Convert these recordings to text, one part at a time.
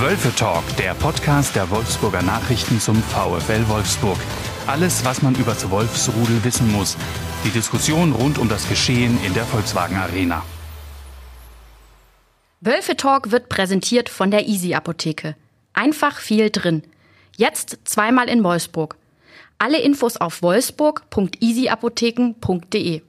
Wölfe Talk, der Podcast der Wolfsburger Nachrichten zum VfL Wolfsburg. Alles, was man über das Wolfsrudel wissen muss. Die Diskussion rund um das Geschehen in der Volkswagen Arena. Wölfe Talk wird präsentiert von der Easy Apotheke. Einfach viel drin. Jetzt zweimal in Wolfsburg. Alle Infos auf wolfsburg.easyapotheken.de.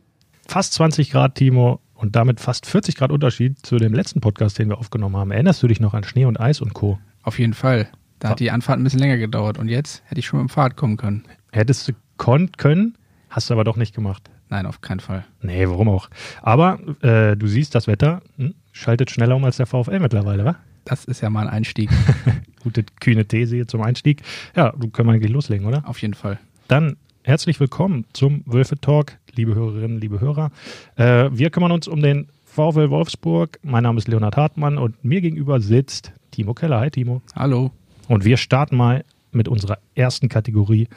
Fast 20 Grad, Timo, und damit fast 40 Grad Unterschied zu dem letzten Podcast, den wir aufgenommen haben. Erinnerst du dich noch an Schnee und Eis und Co.? Auf jeden Fall. Da hat die Anfahrt ein bisschen länger gedauert und jetzt hätte ich schon mit dem Fahrrad kommen können. Hättest du konnt können, hast du aber doch nicht gemacht. Nein, auf keinen Fall. Nee, warum auch? Aber äh, du siehst, das Wetter hm, schaltet schneller um als der VfL mittlerweile, wa? Das ist ja mal ein Einstieg. Gute, kühne These hier zum Einstieg. Ja, du können wir eigentlich loslegen, oder? Auf jeden Fall. Dann herzlich willkommen zum Wölfe Talk, liebe Hörerinnen, liebe Hörer. Äh, wir kümmern uns um den VfL Wolfsburg. Mein Name ist Leonhard Hartmann und mir gegenüber sitzt Timo Keller. Hi, Timo. Hallo. Und wir starten mal mit unserer ersten Kategorie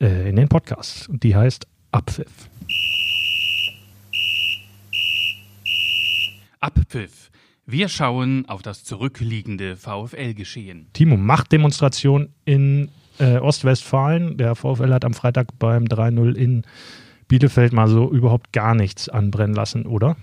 äh, in den Podcast. Und die heißt Abpfiff. Abpfiff. Wir schauen auf das zurückliegende VfL-Geschehen. Timo, Machtdemonstration in äh, Ostwestfalen. Der VfL hat am Freitag beim 3-0 in Bielefeld mal so überhaupt gar nichts anbrennen lassen, oder?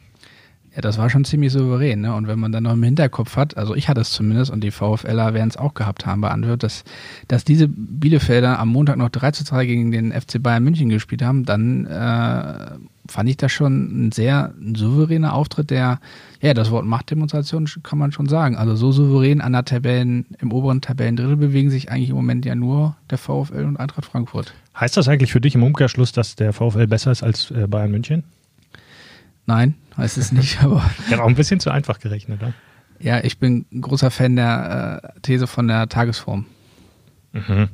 Ja, das war schon ziemlich souverän. Ne? Und wenn man dann noch im Hinterkopf hat, also ich hatte es zumindest und die VfLer werden es auch gehabt haben bei Antwerp, dass, dass diese Bielefelder am Montag noch 3 zu 2 gegen den FC Bayern München gespielt haben, dann äh, fand ich das schon ein sehr ein souveräner Auftritt, der, ja, das Wort Machtdemonstration kann man schon sagen. Also so souverän an der Tabellen, im oberen Tabellendrittel bewegen sich eigentlich im Moment ja nur der VfL und Eintracht Frankfurt. Heißt das eigentlich für dich im Umkehrschluss, dass der VfL besser ist als äh, Bayern München? Nein, heißt es nicht, aber. ja, auch ein bisschen zu einfach gerechnet, oder? Ja, ich bin großer Fan der äh, These von der Tagesform. Mhm.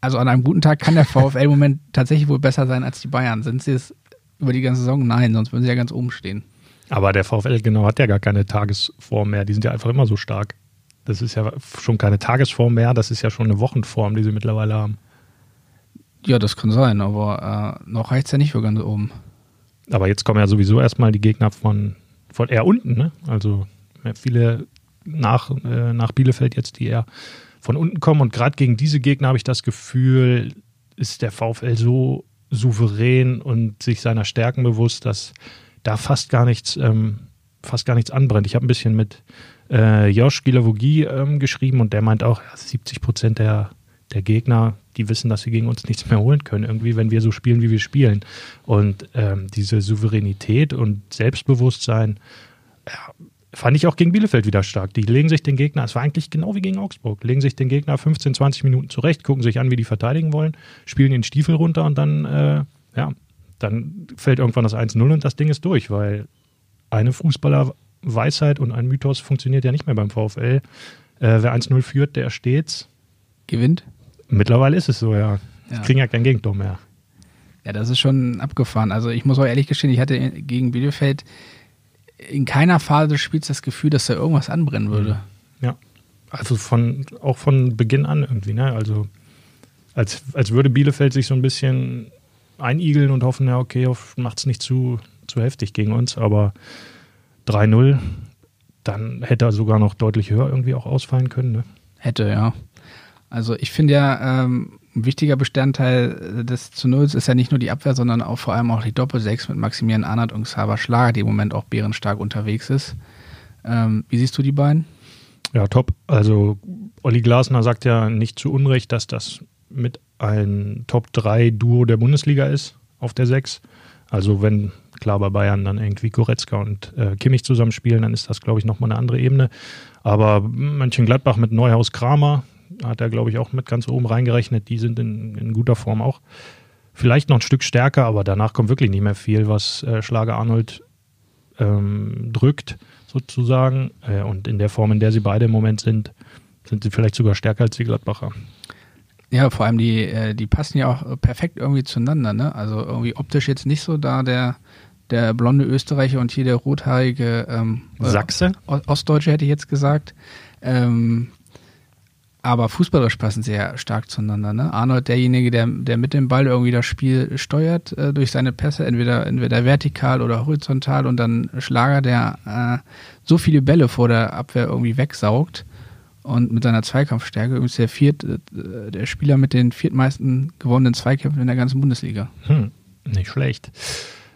Also an einem guten Tag kann der VfL im Moment tatsächlich wohl besser sein als die Bayern. Sind sie es über die ganze Saison? Nein, sonst würden sie ja ganz oben stehen. Aber der VfL genau hat ja gar keine Tagesform mehr. Die sind ja einfach immer so stark. Das ist ja schon keine Tagesform mehr, das ist ja schon eine Wochenform, die sie mittlerweile haben. Ja, das kann sein, aber äh, noch reicht es ja nicht für ganz oben. Aber jetzt kommen ja sowieso erstmal die Gegner von, von eher unten, ne? Also viele nach, äh, nach Bielefeld jetzt, die eher von unten kommen. Und gerade gegen diese Gegner habe ich das Gefühl, ist der VfL so souverän und sich seiner Stärken bewusst, dass da fast gar nichts, ähm, fast gar nichts anbrennt. Ich habe ein bisschen mit äh, Josh Gilavogi ähm, geschrieben und der meint auch, ja, 70 Prozent der, der Gegner, die wissen, dass sie gegen uns nichts mehr holen können, irgendwie, wenn wir so spielen, wie wir spielen. Und ähm, diese Souveränität und Selbstbewusstsein, ja, fand ich auch gegen Bielefeld wieder stark. Die legen sich den Gegner, es war eigentlich genau wie gegen Augsburg, legen sich den Gegner 15, 20 Minuten zurecht, gucken sich an, wie die verteidigen wollen, spielen den Stiefel runter und dann, äh, ja, dann fällt irgendwann das 1-0 und das Ding ist durch, weil eine Fußballerweisheit und ein Mythos funktioniert ja nicht mehr beim VfL. Äh, wer 1-0 führt, der stets gewinnt. Mittlerweile ist es so, ja. ja. kriegen ja kein Gegentor mehr. Ja, das ist schon abgefahren. Also ich muss auch ehrlich gestehen, ich hatte gegen Bielefeld in keiner Phase des Spiels das Gefühl, dass da irgendwas anbrennen würde. Ja. Also von auch von Beginn an irgendwie, ne? Also als, als würde Bielefeld sich so ein bisschen einigeln und hoffen, ja, okay, macht es nicht zu, zu heftig gegen uns, aber 3-0, dann hätte er sogar noch deutlich höher irgendwie auch ausfallen können. Ne? Hätte, ja. Also ich finde ja, ähm, ein wichtiger Bestandteil des zu Nulls ist ja nicht nur die Abwehr, sondern auch vor allem auch die Doppelsechs mit Maximilian Arnert und Xaver Schlager, die im Moment auch bärenstark unterwegs ist. Ähm, wie siehst du die beiden? Ja, top. Also Olli Glasner sagt ja nicht zu Unrecht, dass das mit ein Top-3-Duo der Bundesliga ist auf der 6. Also wenn klar bei Bayern dann irgendwie Goretzka und äh, Kimmich zusammenspielen, dann ist das, glaube ich, nochmal eine andere Ebene. Aber Mönchengladbach mit Neuhaus Kramer, hat er, glaube ich, auch mit ganz oben reingerechnet. Die sind in, in, guter Form auch. Vielleicht noch ein Stück stärker, aber danach kommt wirklich nicht mehr viel, was äh, Schlager Arnold ähm, drückt, sozusagen. Äh, und in der Form, in der sie beide im Moment sind, sind sie vielleicht sogar stärker als die Gladbacher. Ja, vor allem die, äh, die passen ja auch perfekt irgendwie zueinander, ne? Also irgendwie optisch jetzt nicht so da der, der blonde Österreicher und hier der rothaarige ähm, Sachse. Ostdeutsche hätte ich jetzt gesagt. Ähm, aber fußballerisch passen sie ja stark zueinander. Ne? Arnold, derjenige, der, der mit dem Ball irgendwie das Spiel steuert äh, durch seine Pässe, entweder, entweder vertikal oder horizontal und dann Schlager, der äh, so viele Bälle vor der Abwehr irgendwie wegsaugt. und mit seiner Zweikampfstärke übrigens der, viert, äh, der Spieler mit den viertmeisten gewonnenen Zweikämpfen in der ganzen Bundesliga. Hm, nicht schlecht.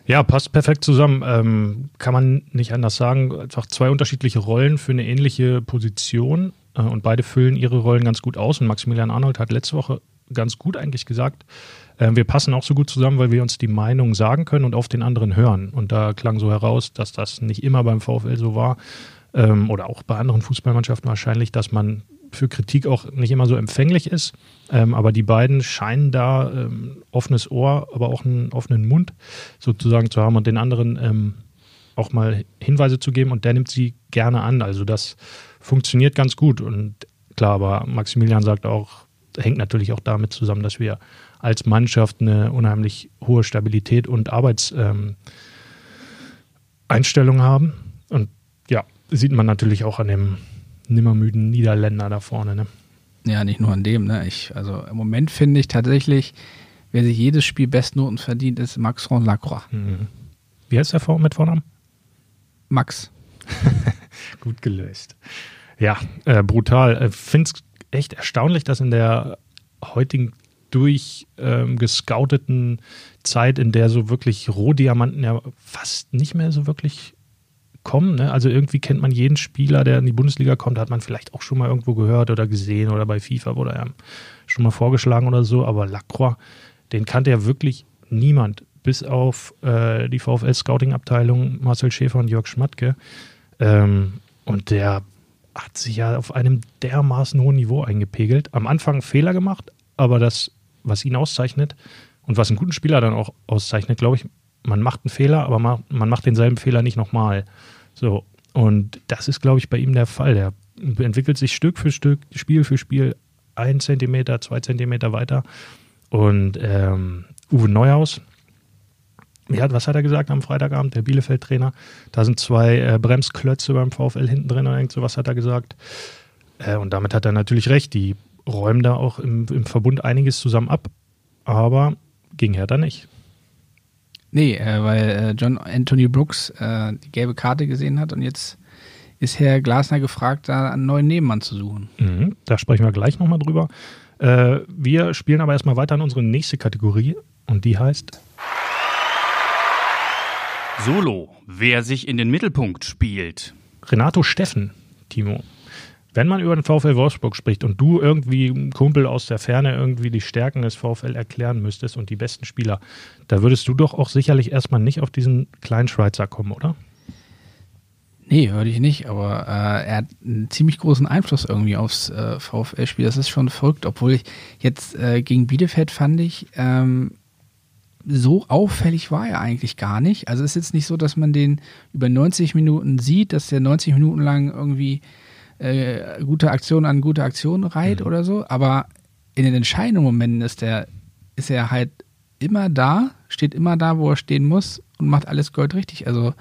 Ja, passt perfekt zusammen. Ähm, kann man nicht anders sagen. Einfach zwei unterschiedliche Rollen für eine ähnliche Position und beide füllen ihre Rollen ganz gut aus. Und Maximilian Arnold hat letzte Woche ganz gut eigentlich gesagt, äh, wir passen auch so gut zusammen, weil wir uns die Meinung sagen können und auf den anderen hören. Und da klang so heraus, dass das nicht immer beim VfL so war ähm, oder auch bei anderen Fußballmannschaften wahrscheinlich, dass man für Kritik auch nicht immer so empfänglich ist. Ähm, aber die beiden scheinen da ähm, offenes Ohr, aber auch einen offenen Mund sozusagen zu haben und den anderen auch mal Hinweise zu geben und der nimmt sie gerne an. Also das funktioniert ganz gut. Und klar, aber Maximilian sagt auch, hängt natürlich auch damit zusammen, dass wir als Mannschaft eine unheimlich hohe Stabilität und Arbeitseinstellung ähm, haben. Und ja, sieht man natürlich auch an dem nimmermüden Niederländer da vorne. Ne? Ja, nicht nur an dem. Ne? Ich, also im Moment finde ich tatsächlich, wer sich jedes Spiel Bestnoten verdient, ist Maxron Lacroix. Mhm. Wie heißt der mit Vornamen? Max. Gut gelöst. Ja, äh, brutal. Ich finde es echt erstaunlich, dass in der heutigen durchgescouteten ähm, Zeit, in der so wirklich Rohdiamanten ja fast nicht mehr so wirklich kommen. Ne? Also irgendwie kennt man jeden Spieler, der in die Bundesliga kommt, hat man vielleicht auch schon mal irgendwo gehört oder gesehen oder bei FIFA wurde er schon mal vorgeschlagen oder so. Aber Lacroix, den kannte ja wirklich niemand, bis auf äh, die VfL-Scouting-Abteilung Marcel Schäfer und Jörg Schmatke. Ähm, und der hat sich ja auf einem dermaßen hohen Niveau eingepegelt. Am Anfang Fehler gemacht, aber das, was ihn auszeichnet und was einen guten Spieler dann auch auszeichnet, glaube ich, man macht einen Fehler, aber man macht denselben Fehler nicht nochmal. So. Und das ist, glaube ich, bei ihm der Fall. Der entwickelt sich Stück für Stück, Spiel für Spiel, ein Zentimeter, zwei Zentimeter weiter. Und ähm, Uwe Neuhaus, hat, was hat er gesagt am Freitagabend, der Bielefeld-Trainer? Da sind zwei äh, Bremsklötze beim VfL hinten drin und irgend so was hat er gesagt. Äh, und damit hat er natürlich recht. Die räumen da auch im, im Verbund einiges zusammen ab, aber ging Hertha nicht. Nee, äh, weil äh, John Anthony Brooks äh, die gelbe Karte gesehen hat und jetzt ist Herr Glasner gefragt, da einen neuen Nebenmann zu suchen. Mhm, da sprechen wir gleich nochmal drüber. Äh, wir spielen aber erstmal weiter in unsere nächste Kategorie und die heißt Solo, wer sich in den Mittelpunkt spielt. Renato Steffen, Timo. Wenn man über den VfL Wolfsburg spricht und du irgendwie Kumpel aus der Ferne irgendwie die Stärken des VfL erklären müsstest und die besten Spieler, da würdest du doch auch sicherlich erstmal nicht auf diesen kleinen Schweizer kommen, oder? Nee, würde ich nicht, aber äh, er hat einen ziemlich großen Einfluss irgendwie aufs äh, VfL-Spiel. Das ist schon verrückt, obwohl ich jetzt äh, gegen Bielefeld fand ich, ähm, so auffällig war er eigentlich gar nicht. Also es ist jetzt nicht so, dass man den über 90 Minuten sieht, dass der 90 Minuten lang irgendwie äh, gute Aktion an gute Aktion reiht mhm. oder so, aber in den entscheidenden Momenten ist der, ist er halt immer da, steht immer da, wo er stehen muss und macht alles Gold richtig. Also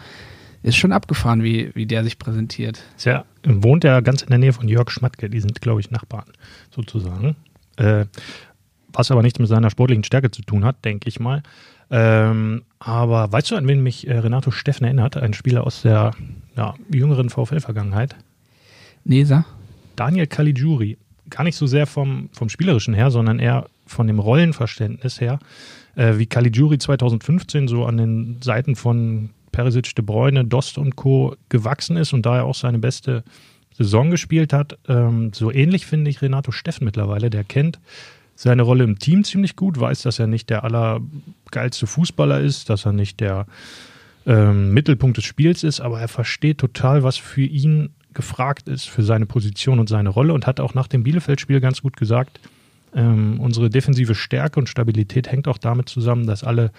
ist schon abgefahren, wie, wie der sich präsentiert. Ja, wohnt ja ganz in der Nähe von Jörg Schmatke, die sind, glaube ich, Nachbarn sozusagen. Äh, was aber nichts mit seiner sportlichen Stärke zu tun hat, denke ich mal. Ähm, aber weißt du, an wen mich äh, Renato Steffen erinnert? Ein Spieler aus der ja, jüngeren VfL-Vergangenheit. Nesa. Daniel Caligiuri. Gar nicht so sehr vom, vom Spielerischen her, sondern eher von dem Rollenverständnis her. Äh, wie Caligiuri 2015 so an den Seiten von Perisic, De Bruyne, Dost und Co. gewachsen ist und daher auch seine beste Saison gespielt hat. Ähm, so ähnlich finde ich Renato Steffen mittlerweile. Der kennt seine Rolle im Team ziemlich gut, weiß, dass er nicht der allergeilste Fußballer ist, dass er nicht der ähm, Mittelpunkt des Spiels ist, aber er versteht total, was für ihn gefragt ist für seine Position und seine Rolle und hat auch nach dem Bielefeld-Spiel ganz gut gesagt, ähm, unsere defensive Stärke und Stabilität hängt auch damit zusammen, dass alle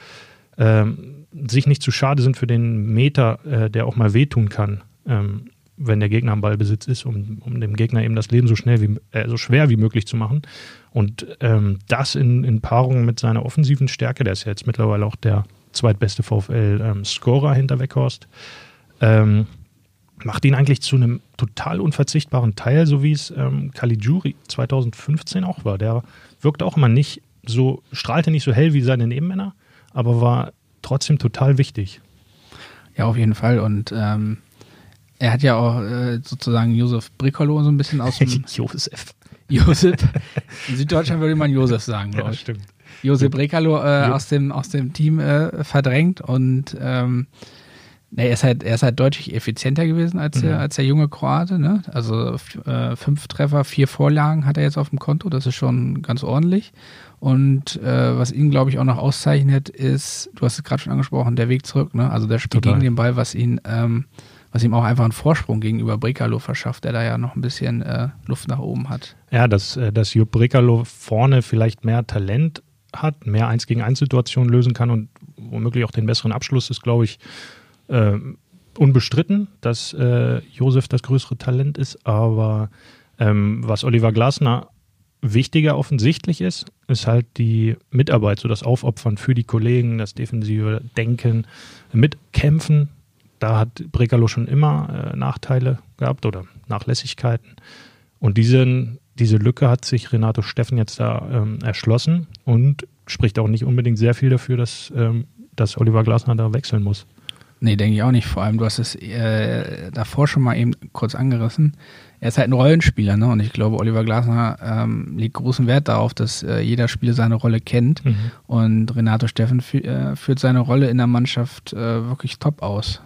ähm, sich nicht zu schade sind für den Meter, äh, der auch mal wehtun kann, ähm, wenn der Gegner am Ballbesitz ist, um, um dem Gegner eben das Leben so schnell wie äh, so schwer wie möglich zu machen. Und ähm, das in, in Paarung mit seiner offensiven Stärke, der ist ja jetzt mittlerweile auch der zweitbeste VfL-Scorer ähm, hinter Weghorst. Ähm, macht ihn eigentlich zu einem total unverzichtbaren Teil, so wie es ähm, Caligiuri 2015 auch war. Der wirkte auch immer nicht so, strahlte nicht so hell wie seine Nebenmänner, aber war trotzdem total wichtig. Ja, auf jeden Fall. Und ähm, Er hat ja auch äh, sozusagen Josef Bricolo so ein bisschen aus dem Josef. Josef. In Süddeutschland würde man Josef sagen, glaube Ja, ich. stimmt. Josef Brekalo äh, aus, dem, aus dem Team äh, verdrängt und ähm, nee, er, ist halt, er ist halt deutlich effizienter gewesen als, der, als der junge Kroate. Ne? Also äh, fünf Treffer, vier Vorlagen hat er jetzt auf dem Konto, das ist schon ganz ordentlich. Und äh, was ihn, glaube ich, auch noch auszeichnet, ist, du hast es gerade schon angesprochen, der Weg zurück. Ne? Also der Spiel Total. gegen den Ball, was ihn, ähm, was ihm auch einfach einen Vorsprung gegenüber Brekalo verschafft, der da ja noch ein bisschen äh, Luft nach oben hat. Ja, dass, äh, dass Jupp Brekalo vorne vielleicht mehr Talent hat, mehr 1 gegen 1 Situationen lösen kann und womöglich auch den besseren Abschluss ist, glaube ich, äh, unbestritten, dass äh, Josef das größere Talent ist. Aber ähm, was Oliver Glasner wichtiger offensichtlich ist, ist halt die Mitarbeit, so das Aufopfern für die Kollegen, das defensive Denken, Mitkämpfen. Da hat Brekalo schon immer äh, Nachteile gehabt oder Nachlässigkeiten. Und diesen, diese Lücke hat sich Renato Steffen jetzt da ähm, erschlossen und spricht auch nicht unbedingt sehr viel dafür, dass, ähm, dass Oliver Glasner da wechseln muss. Nee, denke ich auch nicht. Vor allem, du hast es äh, davor schon mal eben kurz angerissen. Er ist halt ein Rollenspieler, ne? Und ich glaube, Oliver Glasner ähm, legt großen Wert darauf, dass äh, jeder Spieler seine Rolle kennt. Und Renato Steffen fü äh, führt seine Rolle in der Mannschaft äh, wirklich top aus.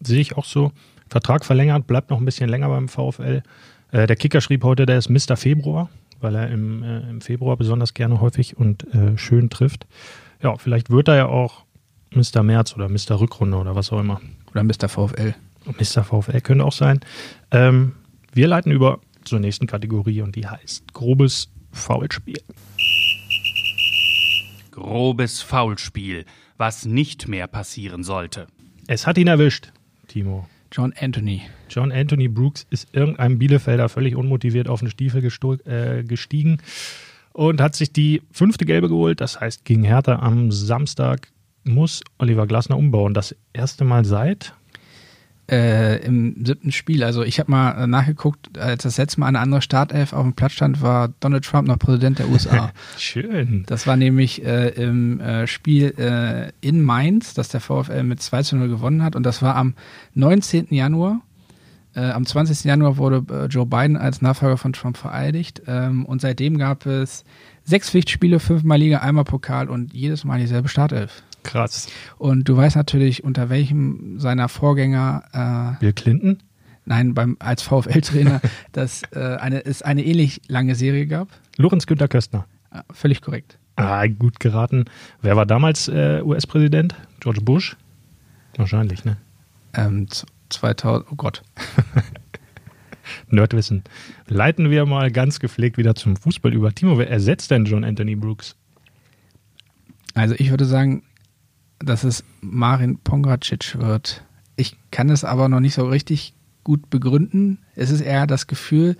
Sehe ich auch so. Vertrag verlängert, bleibt noch ein bisschen länger beim VfL. Äh, der Kicker schrieb heute, der ist Mr. Februar, weil er im, äh, im Februar besonders gerne häufig und äh, schön trifft. Ja, vielleicht wird er ja auch Mr. März oder Mr. Rückrunde oder was auch immer. Oder Mr. VfL. Mr. VfL könnte auch sein. Ähm, wir leiten über zur nächsten Kategorie und die heißt grobes Foulspiel. Grobes Foulspiel, was nicht mehr passieren sollte. Es hat ihn erwischt, Timo. John Anthony. John Anthony Brooks ist irgendeinem Bielefelder völlig unmotiviert auf den Stiefel äh, gestiegen und hat sich die fünfte Gelbe geholt. Das heißt, gegen Hertha am Samstag muss Oliver Glasner umbauen. Das erste Mal seit. Äh, Im siebten Spiel. Also ich habe mal nachgeguckt, als das letzte Mal eine andere Startelf auf dem Platz stand, war Donald Trump noch Präsident der USA. Schön. Das war nämlich äh, im äh, Spiel äh, in Mainz, das der VfL mit 2 zu 0 gewonnen hat. Und das war am 19. Januar. Äh, am 20. Januar wurde äh, Joe Biden als Nachfolger von Trump vereidigt. Ähm, und seitdem gab es sechs Pflichtspiele, fünfmal Liga, einmal Pokal und jedes Mal dieselbe Startelf. Krass. Und du weißt natürlich, unter welchem seiner Vorgänger, äh, Bill Clinton? nein, beim, als VfL-Trainer, dass äh, eine, es eine ähnlich lange Serie gab. Lorenz Günther Köstner. Äh, völlig korrekt. Ah, gut geraten. Wer war damals äh, US-Präsident? George Bush? Wahrscheinlich, ne? Ähm, z- 2000, oh Gott. Nerdwissen. Leiten wir mal ganz gepflegt wieder zum Fußball über. Timo, wer ersetzt denn John Anthony Brooks? Also ich würde sagen, dass es Marin Pongracic wird. Ich kann es aber noch nicht so richtig gut begründen. Es ist eher das Gefühl,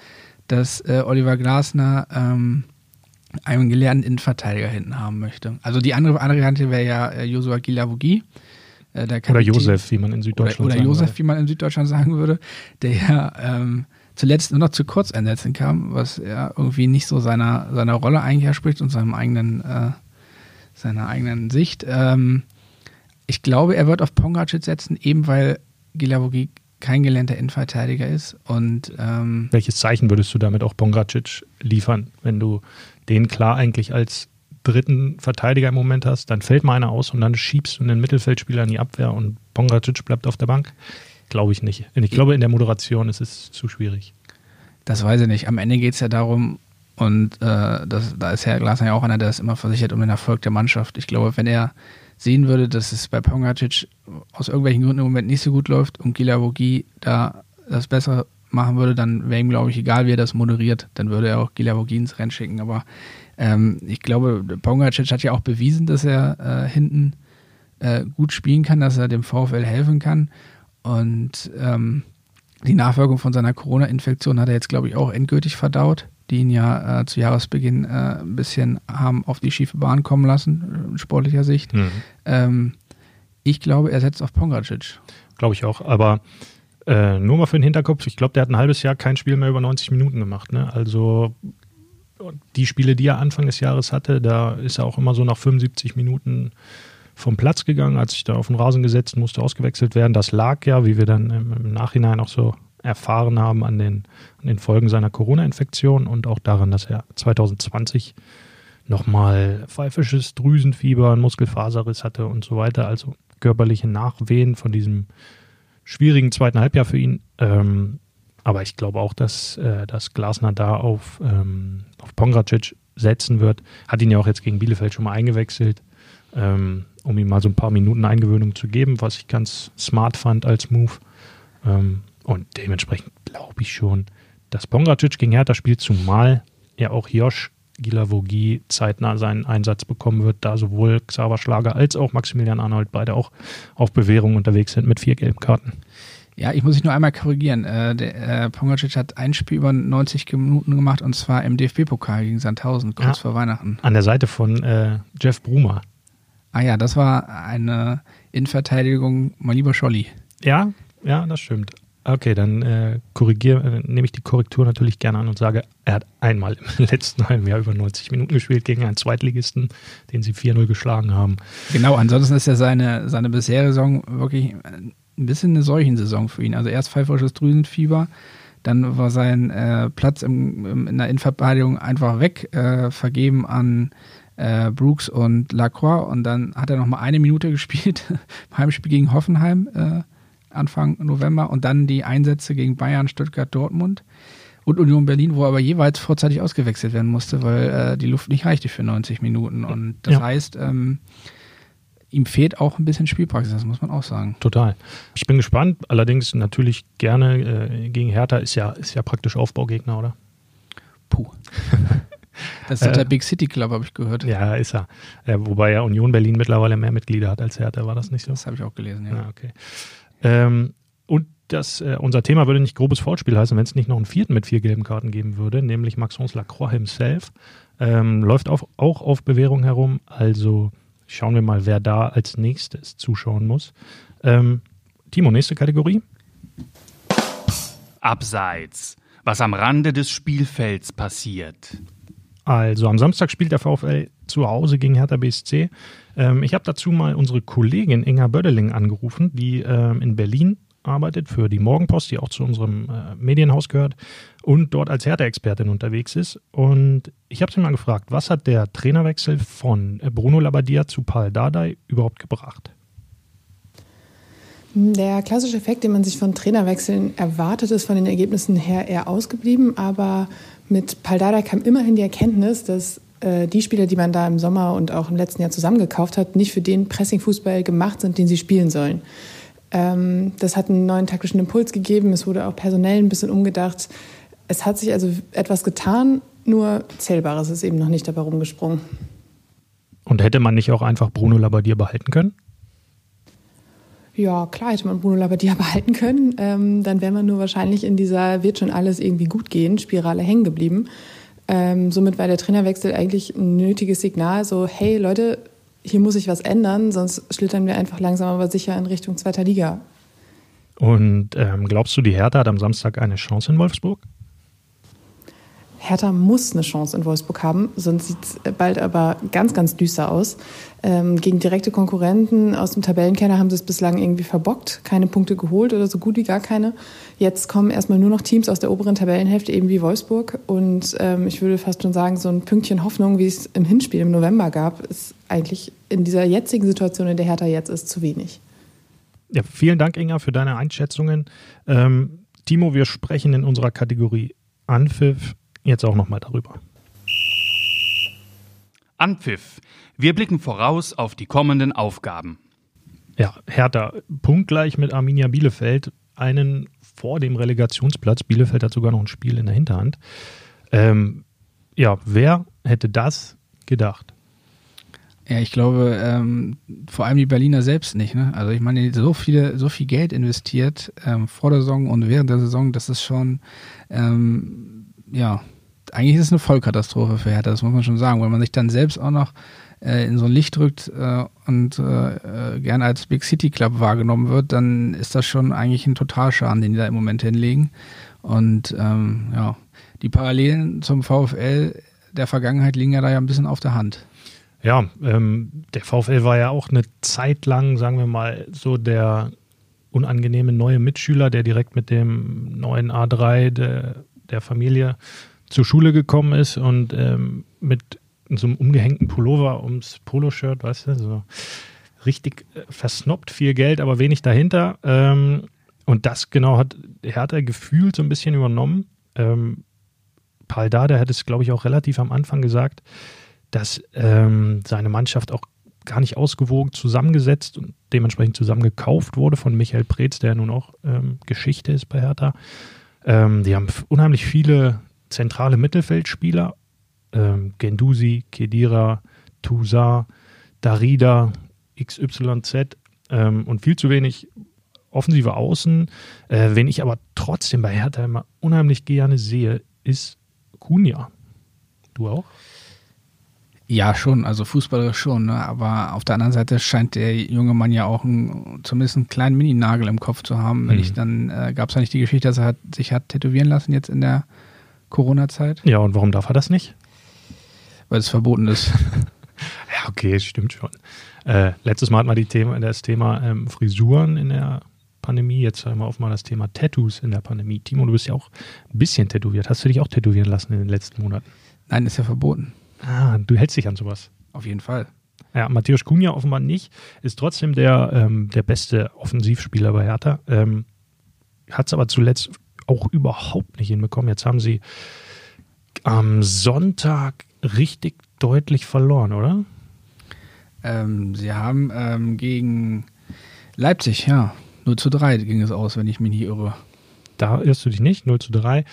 dass äh, Oliver Glasner ähm, einen gelernten Innenverteidiger hinten haben möchte. Also die andere andere Variante wäre ja äh, Josua Gilavugi. Äh, der Oder Josef, wie man in oder, Süddeutschland oder sagen Josef, würde. wie man in Süddeutschland sagen würde, der ja ähm, zuletzt nur noch zu kurz einsetzen kam, was ja irgendwie nicht so seiner, seiner Rolle eigentlich entspricht und seinem eigenen, äh, seiner eigenen Sicht. Ähm, ich glaube, er wird auf Pongracic setzen, eben weil Gilavogi kein gelernter Innenverteidiger ist und ähm, Welches Zeichen würdest du damit auch Pongracic liefern, wenn du den klar eigentlich als dritten Verteidiger im Moment hast, dann fällt mal einer aus und dann schiebst du einen Mittelfeldspieler in die Abwehr und Pongracic bleibt auf der Bank? Glaube ich nicht. Ich glaube, in der Moderation ist es zu schwierig. Das weiß ich nicht. Am Ende geht es ja darum, und äh, das, da ist Herr Glasner ja auch einer, der ist immer versichert um den Erfolg der Mannschaft. Ich glaube, wenn er sehen würde, dass es bei Pongacic aus irgendwelchen Gründen im Moment nicht so gut läuft und Gilavogi da das besser machen würde, dann wäre ihm, glaube ich, egal, wie er das moderiert. Dann würde er auch Gilavogi ins Rennen schicken. Aber ähm, ich glaube, Pongacic hat ja auch bewiesen, dass er äh, hinten äh, gut spielen kann, dass er dem VfL helfen kann. Und ähm, die Nachwirkung von seiner Corona-Infektion hat er jetzt, glaube ich, auch endgültig verdaut, die ihn ja äh, zu Jahresbeginn äh, ein bisschen haben auf die schiefe Bahn kommen lassen, äh, in sportlicher Sicht. Ähm, ich glaube, er setzt auf Pongracic. Glaube ich auch. Aber äh, nur mal für den Hinterkopf, ich glaube, der hat ein halbes Jahr kein Spiel mehr über 90 Minuten gemacht. Ne? Also die Spiele, die er Anfang des Jahres hatte, da ist er auch immer so nach 75 Minuten vom Platz gegangen, als sich da auf den Rasen gesetzt, musste ausgewechselt werden. Das lag ja, wie wir dann im Nachhinein auch so erfahren haben, an den, an den Folgen seiner Corona-Infektion und auch daran, dass er 2020 nochmal pfeifisches Drüsenfieber, einen Muskelfaserriss hatte und so weiter. Also körperliche Nachwehen von diesem schwierigen zweiten Halbjahr für ihn. Ähm, aber ich glaube auch, dass, äh, dass Glasner da auf, ähm, auf Pongracic setzen wird. Hat ihn ja auch jetzt gegen Bielefeld schon mal eingewechselt, ähm, um ihm mal so ein paar Minuten Eingewöhnung zu geben, was ich ganz smart fand als Move. Ähm, und dementsprechend glaube ich schon, dass Pongracic gegen Hertha spielt, zumal er auch Josh Gilavogi zeitnah seinen Einsatz bekommen wird, da sowohl Xaver Schlager als auch Maximilian Arnold beide auch auf Bewährung unterwegs sind mit vier gelben Karten. Ja, ich muss mich nur einmal korrigieren. Äh, der äh, Pongacic hat ein Spiel über 90 Minuten gemacht und zwar im DFB-Pokal gegen Sandhausen, kurz ja, vor Weihnachten. An der Seite von äh, Jeff Brumer. Ah ja, das war eine Innenverteidigung, mein lieber Scholli. Ja, ja, das stimmt. Okay, dann äh, korrigiere, äh, nehme ich die Korrektur natürlich gerne an und sage, er hat einmal im letzten halben Jahr über 90 Minuten gespielt gegen einen Zweitligisten, den sie 4-0 geschlagen haben. Genau, ansonsten ist ja seine, seine bisherige Saison wirklich ein bisschen eine Seuchensaison für ihn. Also erst pfeiferisches Drüsenfieber, dann war sein äh, Platz im, im, in der Innenverteidigung einfach weg, äh, vergeben an äh, Brooks und Lacroix und dann hat er noch mal eine Minute gespielt im Heimspiel gegen Hoffenheim äh, Anfang November und dann die Einsätze gegen Bayern, Stuttgart, Dortmund und Union Berlin, wo er aber jeweils vorzeitig ausgewechselt werden musste, weil äh, die Luft nicht reichte für 90 Minuten. Und das ja. heißt, ähm, ihm fehlt auch ein bisschen Spielpraxis, das muss man auch sagen. Total. Ich bin gespannt, allerdings natürlich gerne äh, gegen Hertha ist ja, ist ja praktisch Aufbaugegner, oder? Puh. Das ist der äh, Big City Club, habe ich gehört. Ja, ist er. Äh, wobei ja Union Berlin mittlerweile mehr Mitglieder hat als Hertha, war das nicht so? Das habe ich auch gelesen, ja. ja ah, okay. Ähm, und das, äh, unser Thema würde nicht grobes Fortspiel heißen, wenn es nicht noch einen vierten mit vier gelben Karten geben würde, nämlich Maxence Lacroix himself. Ähm, läuft auf, auch auf Bewährung herum. Also schauen wir mal, wer da als nächstes zuschauen muss. Ähm, Timo, nächste Kategorie. Abseits. Was am Rande des Spielfelds passiert. Also am Samstag spielt der VfL zu Hause gegen Hertha BSC. Ähm, ich habe dazu mal unsere Kollegin Inga Bödeling angerufen, die ähm, in Berlin arbeitet für die Morgenpost, die auch zu unserem äh, Medienhaus gehört und dort als Hertha-Expertin unterwegs ist. Und ich habe sie mal gefragt, was hat der Trainerwechsel von Bruno Labbadia zu Paul Dardai überhaupt gebracht? Der klassische Effekt, den man sich von Trainerwechseln erwartet, ist von den Ergebnissen her eher ausgeblieben. Aber mit Paldada kam immerhin die Erkenntnis, dass die Spieler, die man da im Sommer und auch im letzten Jahr zusammengekauft hat, nicht für den Pressing-Fußball gemacht sind, den sie spielen sollen. Ähm, das hat einen neuen taktischen Impuls gegeben. Es wurde auch personell ein bisschen umgedacht. Es hat sich also etwas getan, nur Zählbares ist eben noch nicht dabei rumgesprungen. Und hätte man nicht auch einfach Bruno Labbadia behalten können? Ja, klar hätte man Bruno Labbadia behalten können. Ähm, dann wäre man nur wahrscheinlich in dieser wird schon alles irgendwie gut gehen Spirale hängen geblieben. Ähm, somit war der Trainerwechsel eigentlich ein nötiges Signal, so hey Leute, hier muss sich was ändern, sonst schlittern wir einfach langsam aber sicher in Richtung zweiter Liga. Und ähm, glaubst du, die Hertha hat am Samstag eine Chance in Wolfsburg? Hertha muss eine Chance in Wolfsburg haben, sonst sieht es bald aber ganz, ganz düster aus. Ähm, gegen direkte Konkurrenten aus dem Tabellenkeller haben sie es bislang irgendwie verbockt, keine Punkte geholt oder so gut wie gar keine. Jetzt kommen erstmal nur noch Teams aus der oberen Tabellenhälfte, eben wie Wolfsburg. Und ähm, ich würde fast schon sagen, so ein Pünktchen Hoffnung, wie es im Hinspiel im November gab, ist eigentlich in dieser jetzigen Situation, in der Hertha jetzt ist, zu wenig. Ja, vielen Dank, Inga, für deine Einschätzungen. Ähm, Timo, wir sprechen in unserer Kategorie Anpfiff jetzt auch nochmal darüber. Anpfiff. Wir blicken voraus auf die kommenden Aufgaben. Ja, Hertha punktgleich mit Arminia Bielefeld, einen vor dem Relegationsplatz. Bielefeld hat sogar noch ein Spiel in der Hinterhand. Ähm, ja, wer hätte das gedacht? Ja, ich glaube, ähm, vor allem die Berliner selbst nicht. Ne? Also ich meine, so viele, so viel Geld investiert ähm, vor der Saison und während der Saison, das ist schon ähm, ja, eigentlich ist es eine Vollkatastrophe für Hertha, das muss man schon sagen, weil man sich dann selbst auch noch äh, in so ein Licht drückt äh, und äh, äh gerne als Big City Club wahrgenommen wird, dann ist das schon eigentlich ein Totalschaden, den die da im Moment hinlegen. Und ähm, ja, die Parallelen zum VfL der Vergangenheit liegen ja da ja ein bisschen auf der Hand. Ja, ähm, der VfL war ja auch eine Zeit lang, sagen wir mal, so der unangenehme neue Mitschüler, der direkt mit dem neuen A3 der, der Familie zur Schule gekommen ist und ähm, mit so einem umgehängten Pullover ums Poloshirt, weißt du, so richtig äh, versnoppt, viel Geld, aber wenig dahinter. Ähm, und das genau hat Hertha gefühlt so ein bisschen übernommen. Ähm, Paul Dada hat es, glaube ich, auch relativ am Anfang gesagt, dass ähm, seine Mannschaft auch gar nicht ausgewogen zusammengesetzt und dementsprechend zusammengekauft wurde von Michael Preetz, der nun auch ähm, Geschichte ist bei Hertha. Ähm, die haben unheimlich viele zentrale Mittelfeldspieler. Ähm, Gendusi, Kedira, Toussaint, Darida, XYZ ähm, und viel zu wenig offensive Außen. Äh, wen ich aber trotzdem bei Hertha immer unheimlich gerne sehe, ist Kunja. Du auch? Ja, schon, also fußballerisch schon, ne? aber auf der anderen Seite scheint der junge Mann ja auch einen, zumindest einen kleinen Mini-Nagel im Kopf zu haben. Wenn mhm. ich dann, äh, gab es ja nicht die Geschichte, dass er hat, sich hat tätowieren lassen jetzt in der Corona-Zeit? Ja, und warum darf er das nicht? Weil es verboten ist. ja, okay, stimmt schon. Äh, letztes Mal hatten wir die Thema, das Thema ähm, Frisuren in der Pandemie. Jetzt haben wir auf mal das Thema Tattoos in der Pandemie. Timo, du bist ja auch ein bisschen tätowiert. Hast du dich auch tätowieren lassen in den letzten Monaten? Nein, ist ja verboten. Ah, du hältst dich an sowas. Auf jeden Fall. Ja, Matthäus Kunja offenbar nicht. Ist trotzdem der, ähm, der beste Offensivspieler bei Hertha. Ähm, Hat es aber zuletzt auch überhaupt nicht hinbekommen. Jetzt haben sie am Sonntag richtig deutlich verloren, oder? Ähm, sie haben ähm, gegen Leipzig, ja, 0 zu 3 ging es aus, wenn ich mich nicht irre. Da irrst du dich nicht, 0 zu 3.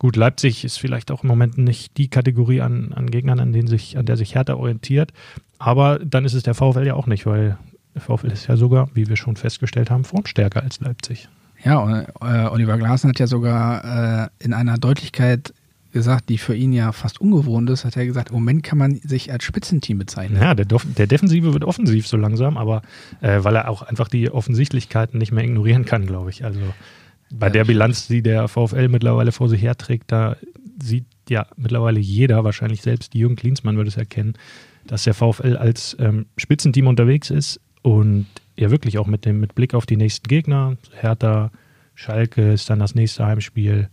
Gut, Leipzig ist vielleicht auch im Moment nicht die Kategorie an, an Gegnern, an, denen sich, an der sich Hertha orientiert. Aber dann ist es der VfL ja auch nicht, weil der VfL ist ja sogar, wie wir schon festgestellt haben, formstärker als Leipzig. Ja, und, äh, Oliver Glasner hat ja sogar äh, in einer Deutlichkeit gesagt, die für ihn ja fast ungewohnt ist, hat er gesagt, im Moment kann man sich als Spitzenteam bezeichnen. Ja, der, der Defensive wird offensiv so langsam, aber äh, weil er auch einfach die Offensichtlichkeiten nicht mehr ignorieren kann, glaube ich. Also bei ja, der Bilanz, die der VfL mittlerweile vor sich herträgt, da sieht ja mittlerweile jeder, wahrscheinlich selbst Jürgen Klinsmann würde es erkennen, dass der VfL als ähm, Spitzenteam unterwegs ist und ja wirklich auch mit dem mit Blick auf die nächsten Gegner, Hertha, Schalke ist dann das nächste Heimspiel,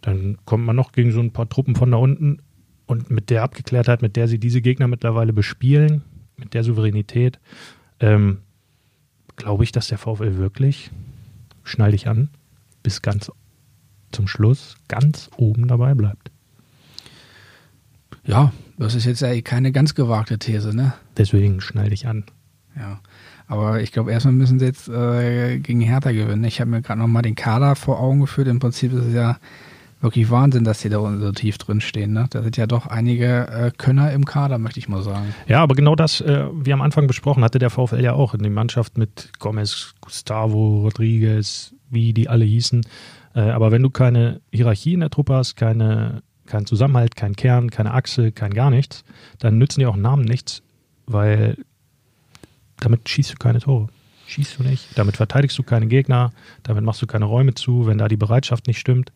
dann kommt man noch gegen so ein paar Truppen von da unten und mit der Abgeklärtheit, mit der sie diese Gegner mittlerweile bespielen, mit der Souveränität, ähm, glaube ich, dass der VfL wirklich, schnall dich an, bis ganz zum Schluss ganz oben dabei bleibt. Ja, das ist jetzt ja keine ganz gewagte These, ne? Deswegen schnall dich an. Ja, aber ich glaube, erstmal müssen sie jetzt äh, gegen Hertha gewinnen. Ich habe mir gerade nochmal den Kader vor Augen geführt. Im Prinzip ist es ja wirklich Wahnsinn, dass die da so tief drin stehen. Ne? Da sind ja doch einige äh, Könner im Kader, möchte ich mal sagen. Ja, aber genau das, äh, wie am Anfang besprochen, hatte der VfL ja auch in der Mannschaft mit Gomez, Gustavo, Rodriguez, wie die alle hießen. Äh, aber wenn du keine Hierarchie in der Truppe hast, keine, keinen Zusammenhalt, keinen Kern, keine Achse, kein gar nichts, dann nützen dir auch Namen nichts, weil damit schießt du keine Tore. Schießt du nicht. Damit verteidigst du keine Gegner, damit machst du keine Räume zu, wenn da die Bereitschaft nicht stimmt.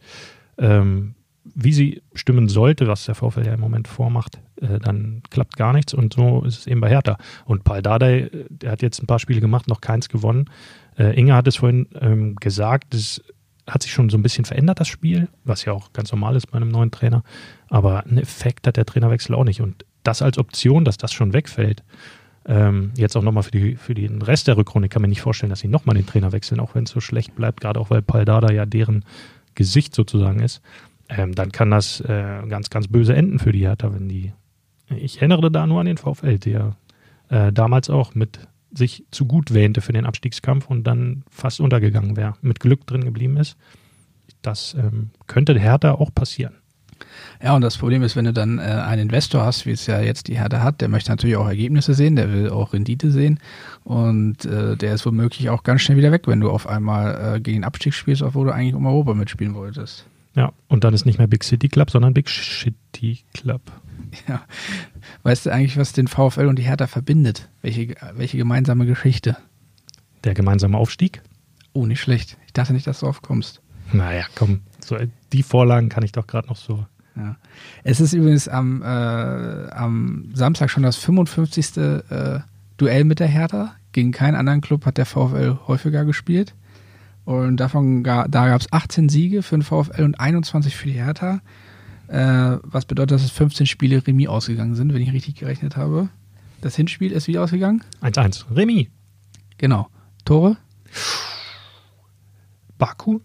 Ähm, wie sie stimmen sollte, was der VfL ja im Moment vormacht, äh, dann klappt gar nichts und so ist es eben bei Hertha. Und Paul Dardai, der hat jetzt ein paar Spiele gemacht, noch keins gewonnen. Äh, Inge hat es vorhin ähm, gesagt, es hat sich schon so ein bisschen verändert, das Spiel, was ja auch ganz normal ist bei einem neuen Trainer. Aber einen Effekt hat der Trainerwechsel auch nicht. Und das als Option, dass das schon wegfällt, ähm, jetzt auch nochmal für, die, für den Rest der Rückrunde, kann mir nicht vorstellen, dass sie nochmal den Trainer wechseln, auch wenn es so schlecht bleibt, gerade auch weil Paldada ja deren Gesicht sozusagen ist. Ähm, dann kann das äh, ganz, ganz böse enden für die Hertha, wenn die. Ich erinnere da nur an den VfL, der äh, damals auch mit sich zu gut wähnte für den Abstiegskampf und dann fast untergegangen wäre, mit Glück drin geblieben ist. Das ähm, könnte Hertha auch passieren. Ja, und das Problem ist, wenn du dann äh, einen Investor hast, wie es ja jetzt die Hertha hat, der möchte natürlich auch Ergebnisse sehen, der will auch Rendite sehen und äh, der ist womöglich auch ganz schnell wieder weg, wenn du auf einmal äh, gegen den Abstieg spielst, obwohl du eigentlich um Europa mitspielen wolltest. Ja, und dann ist nicht mehr Big City Club, sondern Big Shitty Club. Ja. Weißt du eigentlich, was den VfL und die Hertha verbindet? Welche, welche gemeinsame Geschichte? Der gemeinsame Aufstieg? Oh, nicht schlecht. Ich dachte nicht, dass du aufkommst. Naja, komm, so, die Vorlagen kann ich doch gerade noch so Ja. Es ist übrigens am, äh, am Samstag schon das 55. Äh, Duell mit der Hertha. Gegen keinen anderen Club hat der VfL häufiger gespielt. Und davon ga, da gab es 18 Siege für den VfL und 21 für die Hertha. Äh, was bedeutet, dass es 15 Spiele Remis ausgegangen sind, wenn ich richtig gerechnet habe. Das Hinspiel ist wie ausgegangen? 1-1. Remis. Genau. Tore? Baku.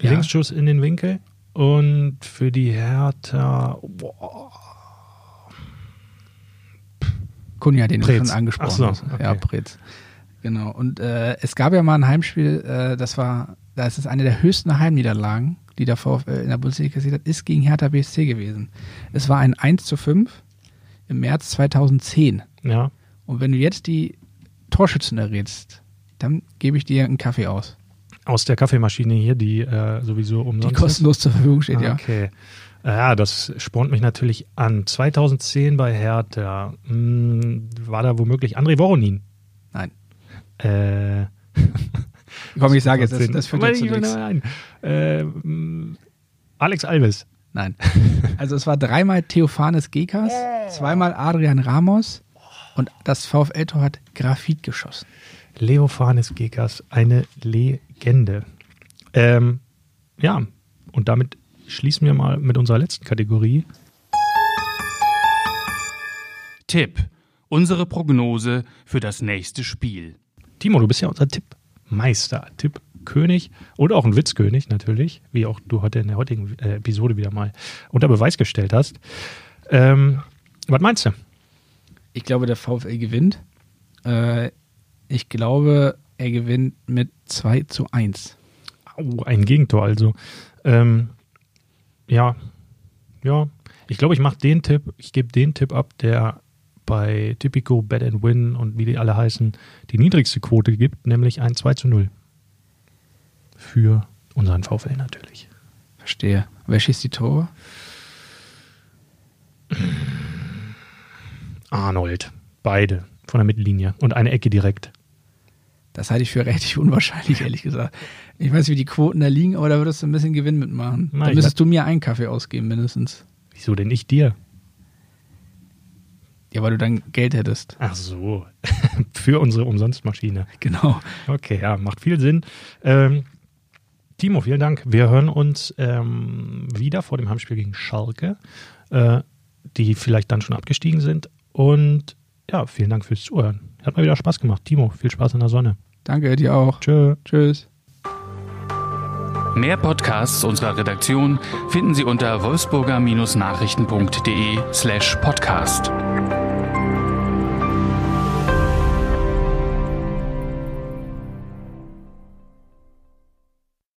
Ja. Linksschuss in den Winkel. Und für die Hertha. Boah. Kunja, den Preetz. du schon angesprochen so, okay. Ja, Pretz. Genau. Und äh, es gab ja mal ein Heimspiel, äh, das war, da ist es eine der höchsten Heimniederlagen, die der VfL in der Bundesliga kassiert hat, ist gegen Hertha BSC gewesen. Es war ein 1 zu 5 im März 2010. Ja. Und wenn du jetzt die Torschützen errätst, dann gebe ich dir einen Kaffee aus. Aus der Kaffeemaschine hier, die äh, sowieso Die umsonst kostenlos zur Verfügung steht, ist. ja. Okay. Ja, das spornt mich natürlich an. 2010 bei Hertha. Hm, war da womöglich André Voronin? Nein. Äh, Komm, ich sage jetzt, das, das führt jetzt zu nichts. nein, nein. Äh, hm, Alex Alves. Nein. Also es war dreimal Theophanes Gekas, zweimal Adrian Ramos und das VfL-Tor hat Graphit geschossen. Leophanes Gekas, eine Legende. Ähm, ja, und damit schließen wir mal mit unserer letzten Kategorie. Tipp. Unsere Prognose für das nächste Spiel. Timo, du bist ja unser Tippmeister, Tippkönig und auch ein Witzkönig natürlich, wie auch du heute in der heutigen äh, Episode wieder mal unter Beweis gestellt hast. Ähm, was meinst du? Ich glaube, der VfL gewinnt. Äh, ich glaube, er gewinnt mit 2 zu 1. Au, ein Gegentor also. Ähm, ja, ja. Ich glaube, ich mache den Tipp, ich gebe den Tipp ab, der bei Typico Bet and Win und wie die alle heißen, die niedrigste Quote gibt, nämlich ein 2 zu 0. Für unseren VfL natürlich. Verstehe. Wer schießt die Tore? Arnold. Beide von der Mittellinie und eine Ecke direkt. Das halte ich für relativ unwahrscheinlich, ehrlich gesagt. Ich weiß nicht, wie die Quoten da liegen, aber da würdest du ein bisschen Gewinn mitmachen. Nein, da ich müsstest du mir einen Kaffee ausgeben, mindestens. Wieso denn nicht dir? Ja, weil du dann Geld hättest. Ach so. Für unsere Umsonstmaschine. Genau. Okay, ja, macht viel Sinn. Ähm, Timo, vielen Dank. Wir hören uns ähm, wieder vor dem Heimspiel gegen Schalke, äh, die vielleicht dann schon abgestiegen sind. Und ja, vielen Dank fürs Zuhören. Hat mal wieder Spaß gemacht. Timo, viel Spaß in der Sonne. Danke dir auch. Tschö. Tschüss. Mehr Podcasts unserer Redaktion finden Sie unter wolfsburger-nachrichten.de slash podcast.